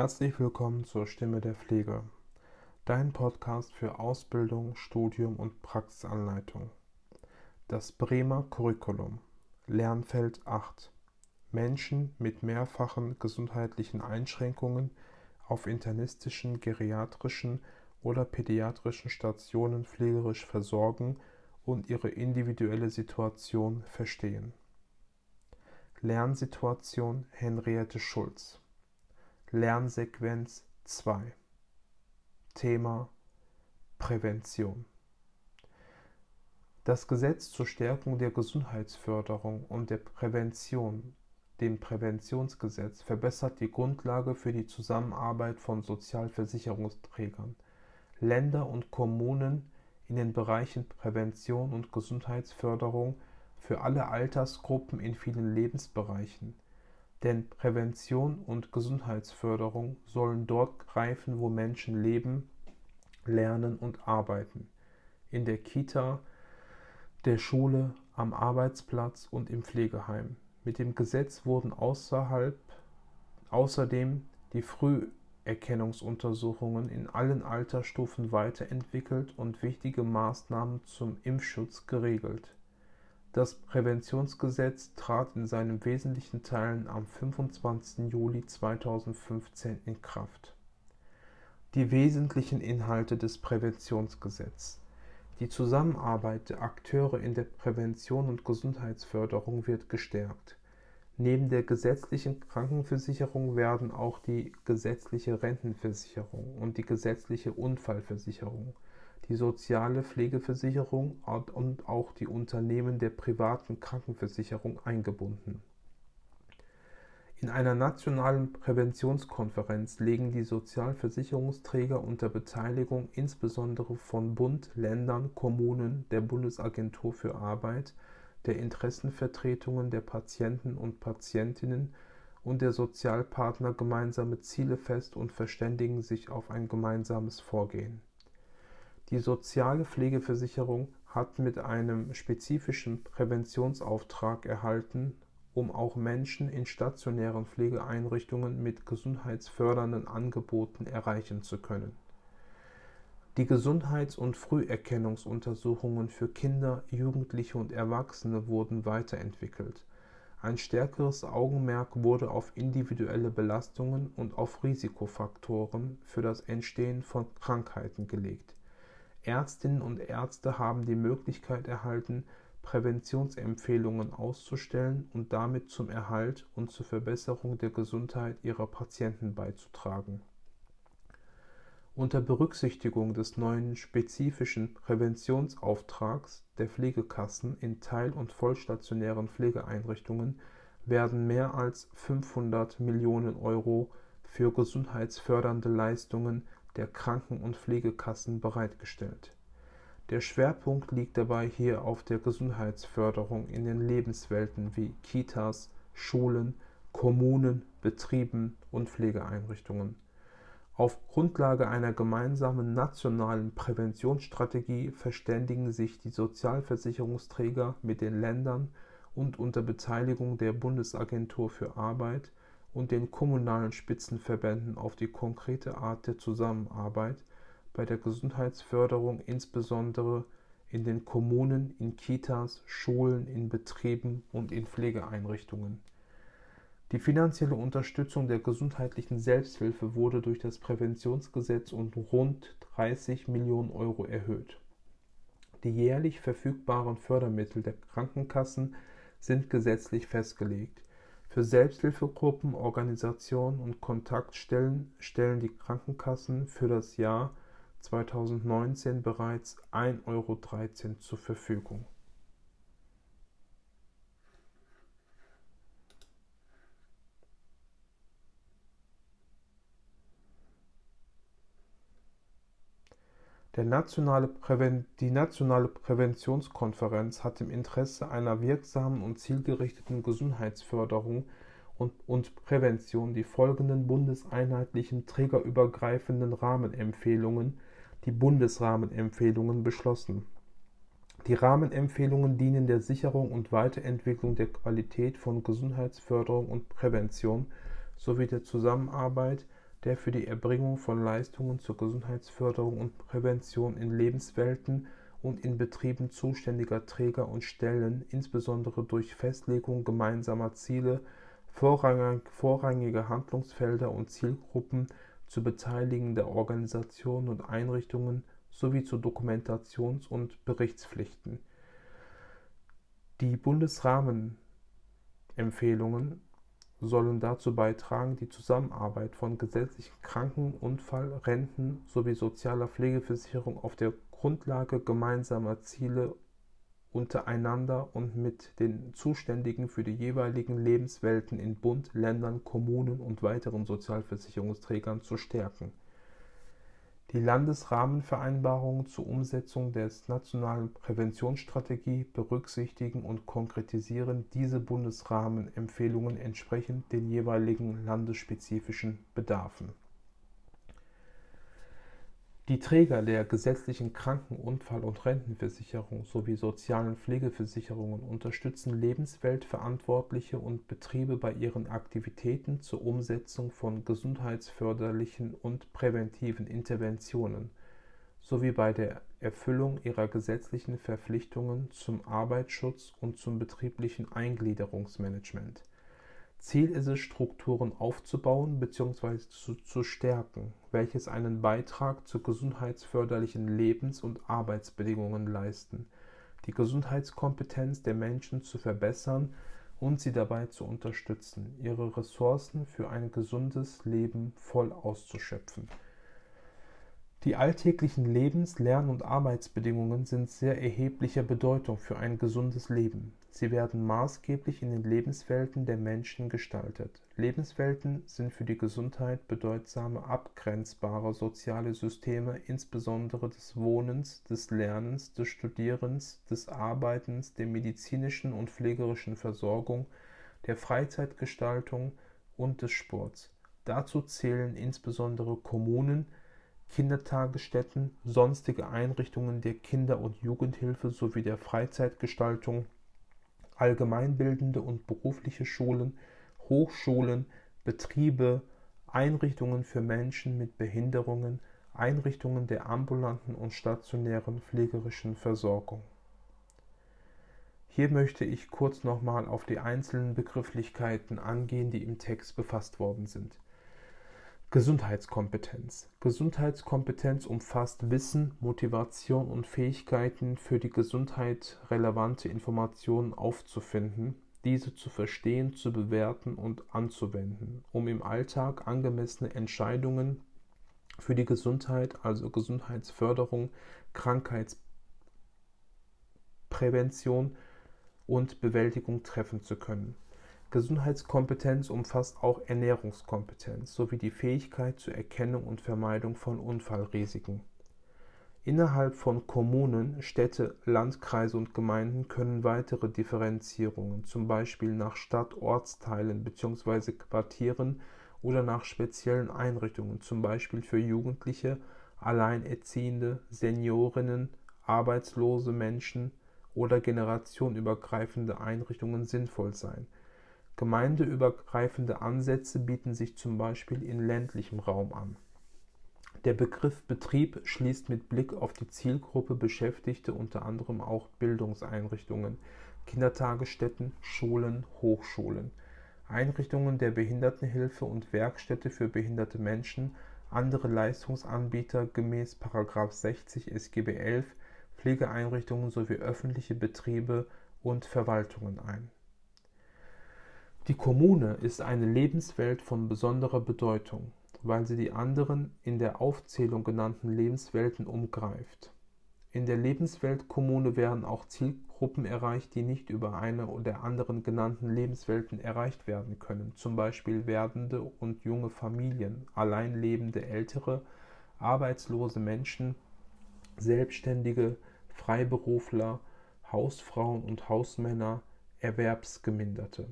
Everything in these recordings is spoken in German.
Herzlich willkommen zur Stimme der Pflege, dein Podcast für Ausbildung, Studium und Praxisanleitung. Das Bremer Curriculum, Lernfeld 8. Menschen mit mehrfachen gesundheitlichen Einschränkungen auf internistischen, geriatrischen oder pädiatrischen Stationen pflegerisch versorgen und ihre individuelle Situation verstehen. Lernsituation Henriette Schulz Lernsequenz 2 Thema Prävention. Das Gesetz zur Stärkung der Gesundheitsförderung und der Prävention, dem Präventionsgesetz, verbessert die Grundlage für die Zusammenarbeit von Sozialversicherungsträgern, Länder und Kommunen in den Bereichen Prävention und Gesundheitsförderung für alle Altersgruppen in vielen Lebensbereichen – denn Prävention und Gesundheitsförderung sollen dort greifen, wo Menschen leben, lernen und arbeiten. In der Kita, der Schule, am Arbeitsplatz und im Pflegeheim. Mit dem Gesetz wurden außerhalb außerdem die Früherkennungsuntersuchungen in allen Altersstufen weiterentwickelt und wichtige Maßnahmen zum Impfschutz geregelt. Das Präventionsgesetz trat in seinen wesentlichen Teilen am 25. Juli 2015 in Kraft. Die wesentlichen Inhalte des Präventionsgesetzes Die Zusammenarbeit der Akteure in der Prävention und Gesundheitsförderung wird gestärkt. Neben der gesetzlichen Krankenversicherung werden auch die gesetzliche Rentenversicherung und die gesetzliche Unfallversicherung die soziale Pflegeversicherung und auch die Unternehmen der privaten Krankenversicherung eingebunden. In einer nationalen Präventionskonferenz legen die Sozialversicherungsträger unter Beteiligung insbesondere von Bund, Ländern, Kommunen, der Bundesagentur für Arbeit, der Interessenvertretungen der Patienten und Patientinnen und der Sozialpartner gemeinsame Ziele fest und verständigen sich auf ein gemeinsames Vorgehen die soziale Pflegeversicherung hat mit einem spezifischen Präventionsauftrag erhalten, um auch Menschen in stationären Pflegeeinrichtungen mit gesundheitsfördernden Angeboten erreichen zu können. Die Gesundheits- und Früherkennungsuntersuchungen für Kinder, Jugendliche und Erwachsene wurden weiterentwickelt. Ein stärkeres Augenmerk wurde auf individuelle Belastungen und auf Risikofaktoren für das Entstehen von Krankheiten gelegt Ärztinnen und Ärzte haben die Möglichkeit erhalten, Präventionsempfehlungen auszustellen und damit zum Erhalt und zur Verbesserung der Gesundheit ihrer Patienten beizutragen. Unter Berücksichtigung des neuen spezifischen Präventionsauftrags der Pflegekassen in teil- und vollstationären Pflegeeinrichtungen werden mehr als 500 Millionen Euro für gesundheitsfördernde Leistungen der Kranken- und Pflegekassen bereitgestellt. Der Schwerpunkt liegt dabei hier auf der Gesundheitsförderung in den Lebenswelten wie Kitas, Schulen, Kommunen, Betrieben und Pflegeeinrichtungen. Auf Grundlage einer gemeinsamen nationalen Präventionsstrategie verständigen sich die Sozialversicherungsträger mit den Ländern und unter Beteiligung der Bundesagentur für Arbeit und den kommunalen Spitzenverbänden auf die konkrete Art der Zusammenarbeit bei der Gesundheitsförderung insbesondere in den Kommunen, in Kitas, Schulen, in Betrieben und in Pflegeeinrichtungen. Die finanzielle Unterstützung der gesundheitlichen Selbsthilfe wurde durch das Präventionsgesetz um rund 30 Millionen Euro erhöht. Die jährlich verfügbaren Fördermittel der Krankenkassen sind gesetzlich festgelegt. Für Selbsthilfegruppen, Organisationen und Kontaktstellen stellen die Krankenkassen für das Jahr 2019 bereits 1,13 Euro zur Verfügung Nationale die nationale Präventionskonferenz hat im Interesse einer wirksamen und zielgerichteten Gesundheitsförderung und, und Prävention die folgenden bundeseinheitlichen trägerübergreifenden Rahmenempfehlungen, die Bundesrahmenempfehlungen, beschlossen. Die Rahmenempfehlungen dienen der Sicherung und Weiterentwicklung der Qualität von Gesundheitsförderung und Prävention sowie der Zusammenarbeit der für die Erbringung von Leistungen zur Gesundheitsförderung und Prävention in Lebenswelten und in Betrieben zuständiger Träger und Stellen, insbesondere durch Festlegung gemeinsamer Ziele, vorrangige Handlungsfelder und Zielgruppen zu beteiligen der Organisationen und Einrichtungen sowie zu Dokumentations- und Berichtspflichten. Die Bundesrahmenempfehlungen sollen dazu beitragen, die Zusammenarbeit von gesetzlichen Kranken-, Unfall-, Renten- sowie sozialer Pflegeversicherung auf der Grundlage gemeinsamer Ziele untereinander und mit den Zuständigen für die jeweiligen Lebenswelten in Bund, Ländern, Kommunen und weiteren Sozialversicherungsträgern zu stärken. Die Landesrahmenvereinbarungen zur Umsetzung der nationalen Präventionsstrategie berücksichtigen und konkretisieren diese Bundesrahmenempfehlungen entsprechend den jeweiligen landesspezifischen Bedarfen die Träger der gesetzlichen Kranken-, Unfall- und Rentenversicherung sowie sozialen Pflegeversicherungen unterstützen Lebensweltverantwortliche und Betriebe bei ihren Aktivitäten zur Umsetzung von gesundheitsförderlichen und präventiven Interventionen sowie bei der Erfüllung ihrer gesetzlichen Verpflichtungen zum Arbeitsschutz und zum betrieblichen Eingliederungsmanagement Ziel ist es, Strukturen aufzubauen bzw. Zu, zu stärken, welches einen Beitrag zu gesundheitsförderlichen Lebens- und Arbeitsbedingungen leisten, die Gesundheitskompetenz der Menschen zu verbessern und sie dabei zu unterstützen, ihre Ressourcen für ein gesundes Leben voll auszuschöpfen. Die alltäglichen Lebens-, Lern- und Arbeitsbedingungen sind sehr erheblicher Bedeutung für ein gesundes Leben. Sie werden maßgeblich in den Lebenswelten der Menschen gestaltet. Lebenswelten sind für die Gesundheit bedeutsame abgrenzbare soziale Systeme, insbesondere des Wohnens, des Lernens, des Studierens, des Arbeitens, der medizinischen und pflegerischen Versorgung, der Freizeitgestaltung und des Sports. Dazu zählen insbesondere Kommunen, Kindertagesstätten, sonstige Einrichtungen der Kinder- und Jugendhilfe sowie der Freizeitgestaltung, allgemeinbildende und berufliche Schulen, Hochschulen, Betriebe, Einrichtungen für Menschen mit Behinderungen, Einrichtungen der ambulanten und stationären pflegerischen Versorgung. Hier möchte ich kurz nochmal auf die einzelnen Begrifflichkeiten angehen, die im Text befasst worden sind. Gesundheitskompetenz. Gesundheitskompetenz umfasst Wissen, Motivation und Fähigkeiten, für die Gesundheit relevante Informationen aufzufinden, diese zu verstehen, zu bewerten und anzuwenden, um im Alltag angemessene Entscheidungen für die Gesundheit, also Gesundheitsförderung, Krankheitsprävention und Bewältigung treffen zu können. Gesundheitskompetenz umfasst auch Ernährungskompetenz sowie die Fähigkeit zur Erkennung und Vermeidung von Unfallrisiken. Innerhalb von Kommunen, Städte, Landkreise und Gemeinden können weitere Differenzierungen, zum Beispiel nach Stadt Ortsteilen bzw. Quartieren oder nach speziellen Einrichtungen, zum Beispiel für Jugendliche, Alleinerziehende, Seniorinnen, arbeitslose Menschen oder generationenübergreifende Einrichtungen sinnvoll sein Gemeindeübergreifende Ansätze bieten sich zum Beispiel in ländlichem Raum an. Der Begriff Betrieb schließt mit Blick auf die Zielgruppe Beschäftigte unter anderem auch Bildungseinrichtungen, Kindertagesstätten, Schulen, Hochschulen, Einrichtungen der Behindertenhilfe und Werkstätte für behinderte Menschen, andere Leistungsanbieter gemäß § 60 SGB 11, Pflegeeinrichtungen sowie öffentliche Betriebe und Verwaltungen ein die Kommune ist eine Lebenswelt von besonderer Bedeutung, weil sie die anderen in der Aufzählung genannten Lebenswelten umgreift. In der Lebenswelt Kommune werden auch Zielgruppen erreicht, die nicht über eine der anderen genannten Lebenswelten erreicht werden können, zum Beispiel werdende und junge Familien, allein lebende Ältere, arbeitslose Menschen, Selbstständige, Freiberufler, Hausfrauen und Hausmänner, Erwerbsgeminderte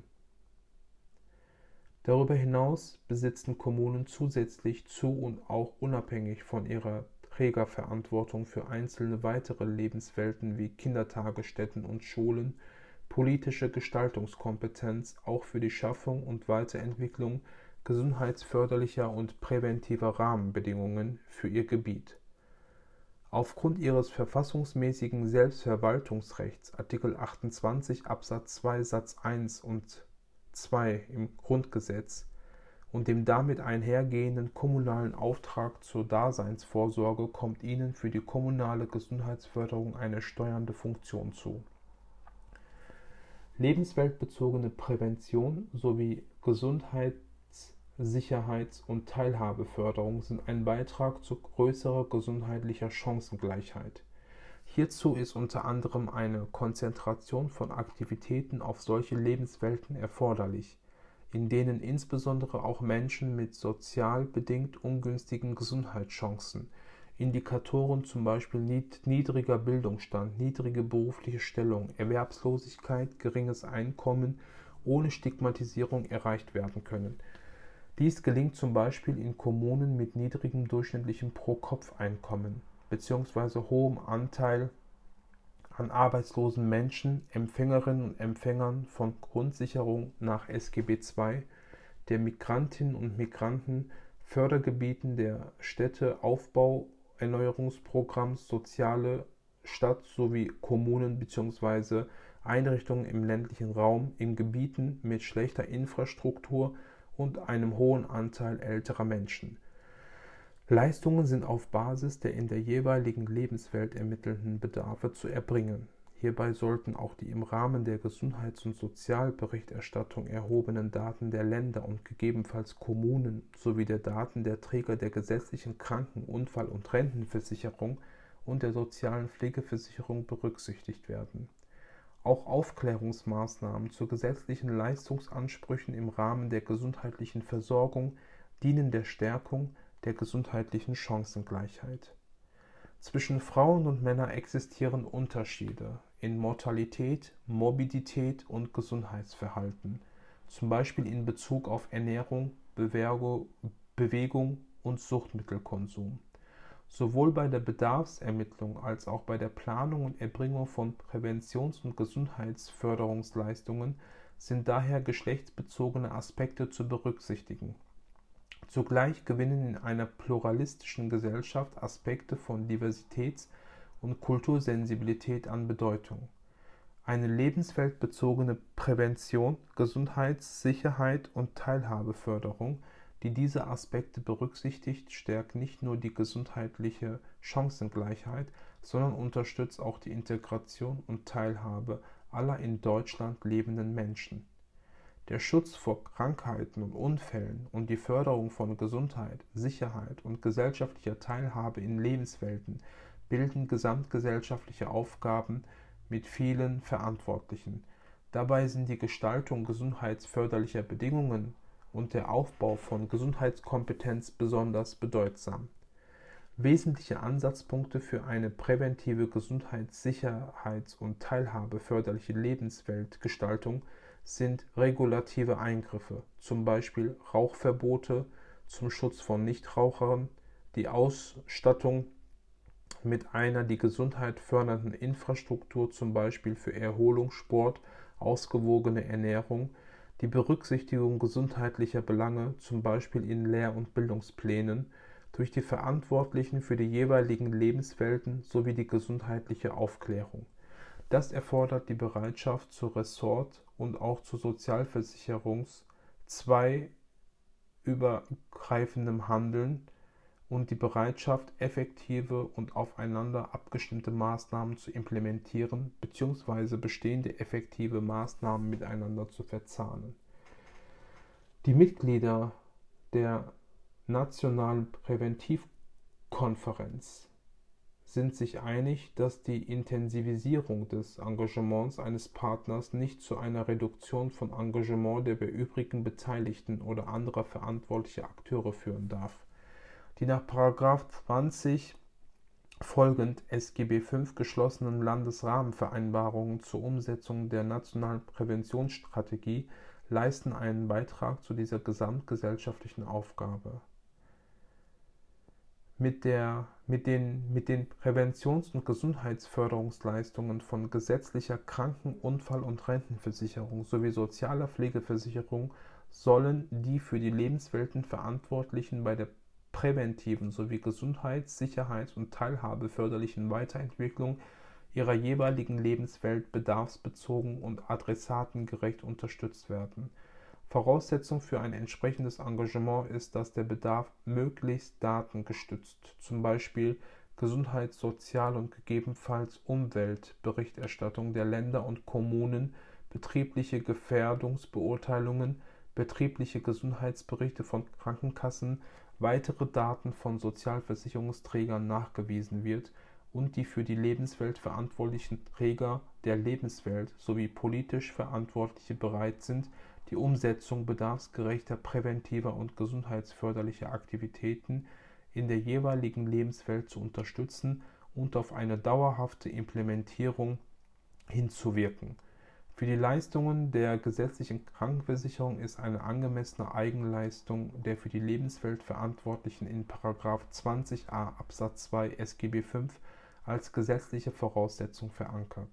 Darüber hinaus besitzen Kommunen zusätzlich zu und auch unabhängig von ihrer Trägerverantwortung für einzelne weitere Lebenswelten wie Kindertagesstätten und Schulen politische Gestaltungskompetenz auch für die Schaffung und Weiterentwicklung gesundheitsförderlicher und präventiver Rahmenbedingungen für ihr Gebiet. Aufgrund ihres verfassungsmäßigen Selbstverwaltungsrechts Artikel 28 Absatz 2 Satz 1 und 2 im Grundgesetz und dem damit einhergehenden kommunalen Auftrag zur Daseinsvorsorge kommt ihnen für die kommunale Gesundheitsförderung eine steuernde Funktion zu. Lebensweltbezogene Prävention sowie Gesundheits-, Sicherheits- und Teilhabeförderung sind ein Beitrag zu größerer gesundheitlicher Chancengleichheit. Hierzu ist unter anderem eine Konzentration von Aktivitäten auf solche Lebenswelten erforderlich in denen insbesondere auch Menschen mit sozial bedingt ungünstigen Gesundheitschancen Indikatoren zum Beispiel niedriger Bildungsstand, niedrige berufliche Stellung, Erwerbslosigkeit, geringes Einkommen ohne Stigmatisierung erreicht werden können. Dies gelingt zum Beispiel in Kommunen mit niedrigem durchschnittlichem Pro-Kopf-Einkommen bzw. hohem Anteil an arbeitslosen Menschen, Empfängerinnen und Empfängern von Grundsicherung nach SGB II, der Migrantinnen und Migranten, Fördergebieten der Städteaufbau-Erneuerungsprogramms Soziale Stadt sowie Kommunen bzw. Einrichtungen im ländlichen Raum in Gebieten mit schlechter Infrastruktur und einem hohen Anteil älterer Menschen Leistungen sind auf Basis der in der jeweiligen Lebenswelt ermittelten Bedarfe zu erbringen. Hierbei sollten auch die im Rahmen der Gesundheits- und Sozialberichterstattung erhobenen Daten der Länder und gegebenenfalls Kommunen sowie der Daten der Träger der gesetzlichen Kranken-, Unfall- und Rentenversicherung und der sozialen Pflegeversicherung berücksichtigt werden. Auch Aufklärungsmaßnahmen zu gesetzlichen Leistungsansprüchen im Rahmen der gesundheitlichen Versorgung dienen der Stärkung der gesundheitlichen Chancengleichheit. Zwischen Frauen und Männern existieren Unterschiede in Mortalität, Morbidität und Gesundheitsverhalten, zum Beispiel in Bezug auf Ernährung, Bewegung und Suchtmittelkonsum. Sowohl bei der Bedarfsermittlung als auch bei der Planung und Erbringung von Präventions- und Gesundheitsförderungsleistungen sind daher geschlechtsbezogene Aspekte zu berücksichtigen Zugleich gewinnen in einer pluralistischen Gesellschaft Aspekte von Diversitäts- und Kultursensibilität an Bedeutung. Eine lebensweltbezogene Prävention, Gesundheits-, Sicherheit und Teilhabeförderung, die diese Aspekte berücksichtigt, stärkt nicht nur die gesundheitliche Chancengleichheit, sondern unterstützt auch die Integration und Teilhabe aller in Deutschland lebenden Menschen der Schutz vor Krankheiten und Unfällen und die Förderung von Gesundheit, Sicherheit und gesellschaftlicher Teilhabe in Lebenswelten bilden gesamtgesellschaftliche Aufgaben mit vielen Verantwortlichen. Dabei sind die Gestaltung gesundheitsförderlicher Bedingungen und der Aufbau von Gesundheitskompetenz besonders bedeutsam. Wesentliche Ansatzpunkte für eine präventive Gesundheits-, Sicherheits- und Teilhabeförderliche Lebensweltgestaltung sind regulative Eingriffe, zum Beispiel Rauchverbote zum Schutz von Nichtrauchern, die Ausstattung mit einer die Gesundheit fördernden Infrastruktur, zum Beispiel für Erholung, Sport, ausgewogene Ernährung, die Berücksichtigung gesundheitlicher Belange, zum Beispiel in Lehr- und Bildungsplänen, durch die Verantwortlichen für die jeweiligen Lebenswelten sowie die gesundheitliche Aufklärung. Das erfordert die Bereitschaft zur Ressort- und auch zu Sozialversicherungs zwei übergreifendem Handeln und die Bereitschaft, effektive und aufeinander abgestimmte Maßnahmen zu implementieren bzw. bestehende effektive Maßnahmen miteinander zu verzahnen. Die Mitglieder der Nationalen Präventivkonferenz sind sich einig, dass die Intensivisierung des Engagements eines Partners nicht zu einer Reduktion von Engagement der übrigen Beteiligten oder anderer verantwortlicher Akteure führen darf. Die nach 20 folgend SGB V geschlossenen Landesrahmenvereinbarungen zur Umsetzung der nationalen Präventionsstrategie leisten einen Beitrag zu dieser gesamtgesellschaftlichen Aufgabe mit, der, mit, den, mit den Präventions- und Gesundheitsförderungsleistungen von gesetzlicher Kranken-, Unfall- und Rentenversicherung sowie sozialer Pflegeversicherung sollen die für die Lebenswelten Verantwortlichen bei der präventiven sowie Gesundheits-, Sicherheits- und Teilhabeförderlichen Weiterentwicklung ihrer jeweiligen Lebenswelt bedarfsbezogen und adressatengerecht unterstützt werden. Voraussetzung für ein entsprechendes Engagement ist, dass der Bedarf möglichst datengestützt, zum Beispiel Gesundheits-, Sozial- und gegebenenfalls Umweltberichterstattung der Länder und Kommunen, betriebliche Gefährdungsbeurteilungen, betriebliche Gesundheitsberichte von Krankenkassen, weitere Daten von Sozialversicherungsträgern nachgewiesen wird und die für die Lebenswelt verantwortlichen Träger der Lebenswelt sowie politisch Verantwortliche bereit sind, die Umsetzung bedarfsgerechter präventiver und gesundheitsförderlicher Aktivitäten in der jeweiligen Lebenswelt zu unterstützen und auf eine dauerhafte Implementierung hinzuwirken. Für die Leistungen der gesetzlichen Krankenversicherung ist eine angemessene Eigenleistung der für die Lebenswelt Verantwortlichen in 20a Absatz 2 SGB V als gesetzliche Voraussetzung verankert.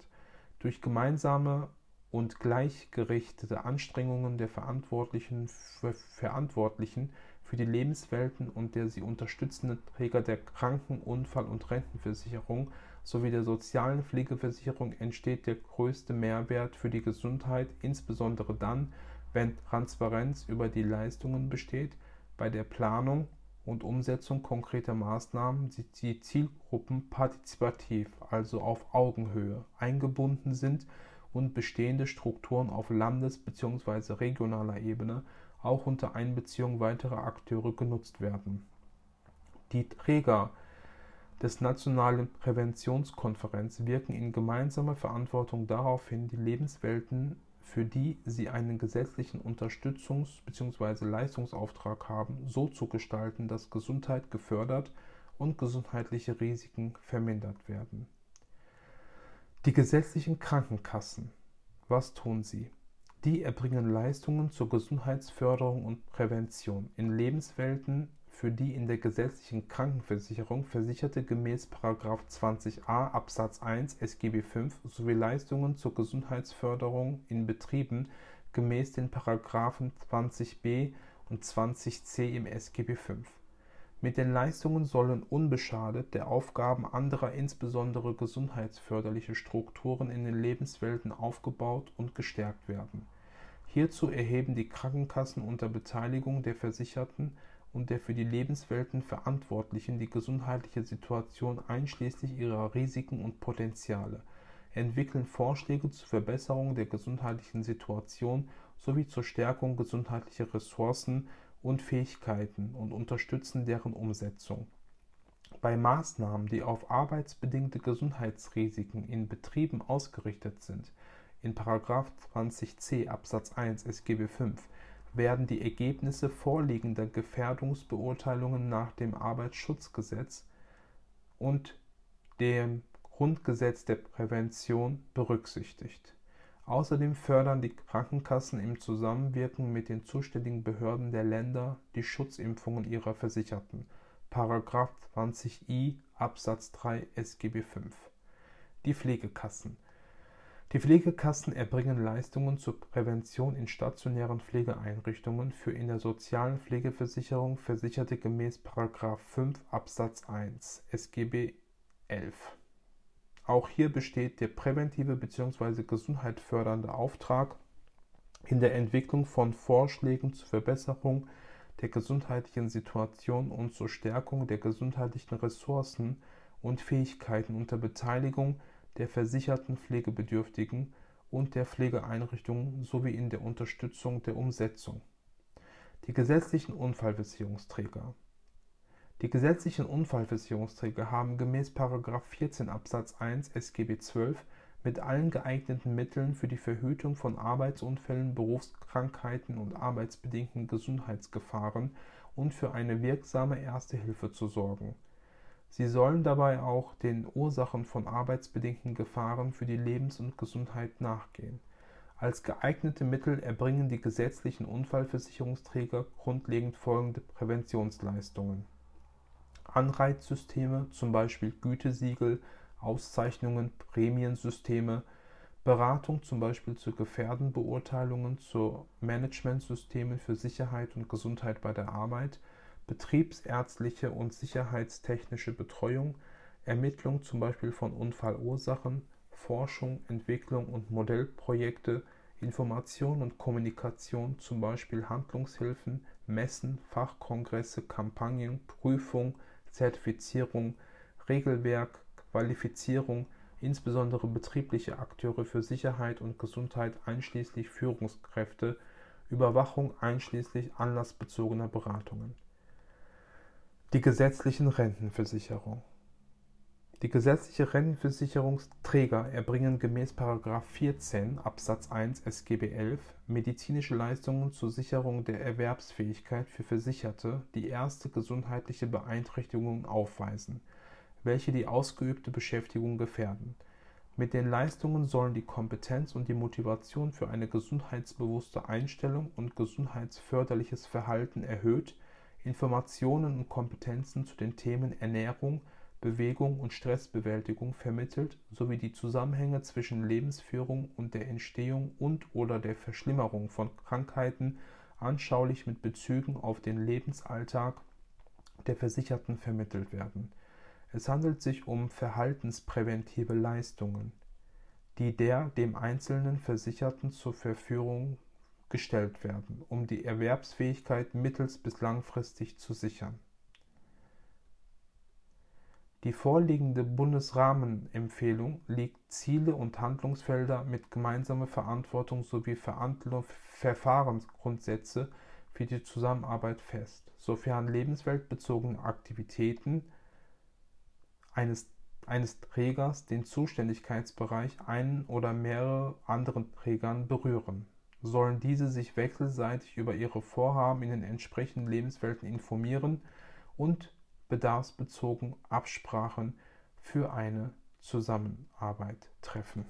Durch gemeinsame und gleichgerichtete Anstrengungen der Verantwortlichen für, Verantwortlichen für die Lebenswelten und der sie unterstützenden Träger der Kranken-, Unfall- und Rentenversicherung sowie der sozialen Pflegeversicherung entsteht der größte Mehrwert für die Gesundheit, insbesondere dann, wenn Transparenz über die Leistungen besteht, bei der Planung und Umsetzung konkreter Maßnahmen die Zielgruppen partizipativ, also auf Augenhöhe, eingebunden sind und bestehende Strukturen auf Landes- bzw. regionaler Ebene auch unter Einbeziehung weiterer Akteure genutzt werden. Die Träger des Nationalen Präventionskonferenz wirken in gemeinsamer Verantwortung darauf hin, die Lebenswelten, für die sie einen gesetzlichen Unterstützungs- bzw. Leistungsauftrag haben, so zu gestalten, dass Gesundheit gefördert und gesundheitliche Risiken vermindert werden. Die gesetzlichen Krankenkassen. Was tun sie? Die erbringen Leistungen zur Gesundheitsförderung und Prävention in Lebenswelten, für die in der gesetzlichen Krankenversicherung Versicherte gemäß 20a Absatz 1 SGB V sowie Leistungen zur Gesundheitsförderung in Betrieben gemäß den Paragraphen 20b und 20c im SGB V. Mit den Leistungen sollen unbeschadet der Aufgaben anderer insbesondere gesundheitsförderliche Strukturen in den Lebenswelten aufgebaut und gestärkt werden. Hierzu erheben die Krankenkassen unter Beteiligung der Versicherten und der für die Lebenswelten Verantwortlichen die gesundheitliche Situation einschließlich ihrer Risiken und Potenziale, entwickeln Vorschläge zur Verbesserung der gesundheitlichen Situation sowie zur Stärkung gesundheitlicher Ressourcen und Fähigkeiten und unterstützen deren Umsetzung. Bei Maßnahmen, die auf arbeitsbedingte Gesundheitsrisiken in Betrieben ausgerichtet sind, in 20c Absatz 1 SGB V werden die Ergebnisse vorliegender Gefährdungsbeurteilungen nach dem Arbeitsschutzgesetz und dem Grundgesetz der Prävention berücksichtigt Außerdem fördern die Krankenkassen im Zusammenwirken mit den zuständigen Behörden der Länder die Schutzimpfungen ihrer Versicherten (§ 20i Absatz 3 SGB V). Die Pflegekassen. Die Pflegekassen erbringen Leistungen zur Prävention in stationären Pflegeeinrichtungen für in der sozialen Pflegeversicherung Versicherte gemäß § 5 Absatz 1 SGB XI auch hier besteht der präventive bzw. gesundheitsfördernde Auftrag in der Entwicklung von Vorschlägen zur Verbesserung der gesundheitlichen Situation und zur Stärkung der gesundheitlichen Ressourcen und Fähigkeiten unter Beteiligung der versicherten Pflegebedürftigen und der Pflegeeinrichtungen sowie in der Unterstützung der Umsetzung. Die gesetzlichen Unfallversicherungsträger die gesetzlichen Unfallversicherungsträger haben gemäß § 14 Absatz 1 SGB XII mit allen geeigneten Mitteln für die Verhütung von Arbeitsunfällen, Berufskrankheiten und arbeitsbedingten Gesundheitsgefahren und für eine wirksame Erste Hilfe zu sorgen. Sie sollen dabei auch den Ursachen von arbeitsbedingten Gefahren für die Lebens und Gesundheit nachgehen. Als geeignete Mittel erbringen die gesetzlichen Unfallversicherungsträger grundlegend folgende Präventionsleistungen Anreizsysteme, zum Beispiel Gütesiegel, Auszeichnungen, Prämiensysteme, Beratung zum Beispiel zu Gefährdenbeurteilungen, zu Managementsystemen für Sicherheit und Gesundheit bei der Arbeit, betriebsärztliche und sicherheitstechnische Betreuung, Ermittlung zum Beispiel von Unfallursachen, Forschung, Entwicklung und Modellprojekte, Information und Kommunikation, zum Beispiel Handlungshilfen, Messen, Fachkongresse, Kampagnen, Prüfung, Zertifizierung, Regelwerk, Qualifizierung, insbesondere betriebliche Akteure für Sicherheit und Gesundheit einschließlich Führungskräfte, Überwachung einschließlich anlassbezogener Beratungen. Die gesetzlichen Rentenversicherung die gesetzliche Rentenversicherungsträger erbringen gemäß § 14 Absatz 1 SGB 11 medizinische Leistungen zur Sicherung der Erwerbsfähigkeit für Versicherte, die erste gesundheitliche Beeinträchtigungen aufweisen, welche die ausgeübte Beschäftigung gefährden. Mit den Leistungen sollen die Kompetenz und die Motivation für eine gesundheitsbewusste Einstellung und gesundheitsförderliches Verhalten erhöht, Informationen und Kompetenzen zu den Themen Ernährung Bewegung und Stressbewältigung vermittelt sowie die Zusammenhänge zwischen Lebensführung und der Entstehung und/oder der Verschlimmerung von Krankheiten anschaulich mit Bezügen auf den Lebensalltag der Versicherten vermittelt werden. Es handelt sich um verhaltenspräventive Leistungen, die der dem einzelnen Versicherten zur Verfügung gestellt werden, um die Erwerbsfähigkeit mittels bis langfristig zu sichern die vorliegende Bundesrahmenempfehlung legt Ziele und Handlungsfelder mit gemeinsamer Verantwortung sowie Verfahrensgrundsätze für die Zusammenarbeit fest, sofern lebensweltbezogene Aktivitäten eines, eines Trägers den Zuständigkeitsbereich einen oder mehrere anderen Trägern berühren. Sollen diese sich wechselseitig über ihre Vorhaben in den entsprechenden Lebenswelten informieren und bedarfsbezogen Absprachen für eine Zusammenarbeit treffen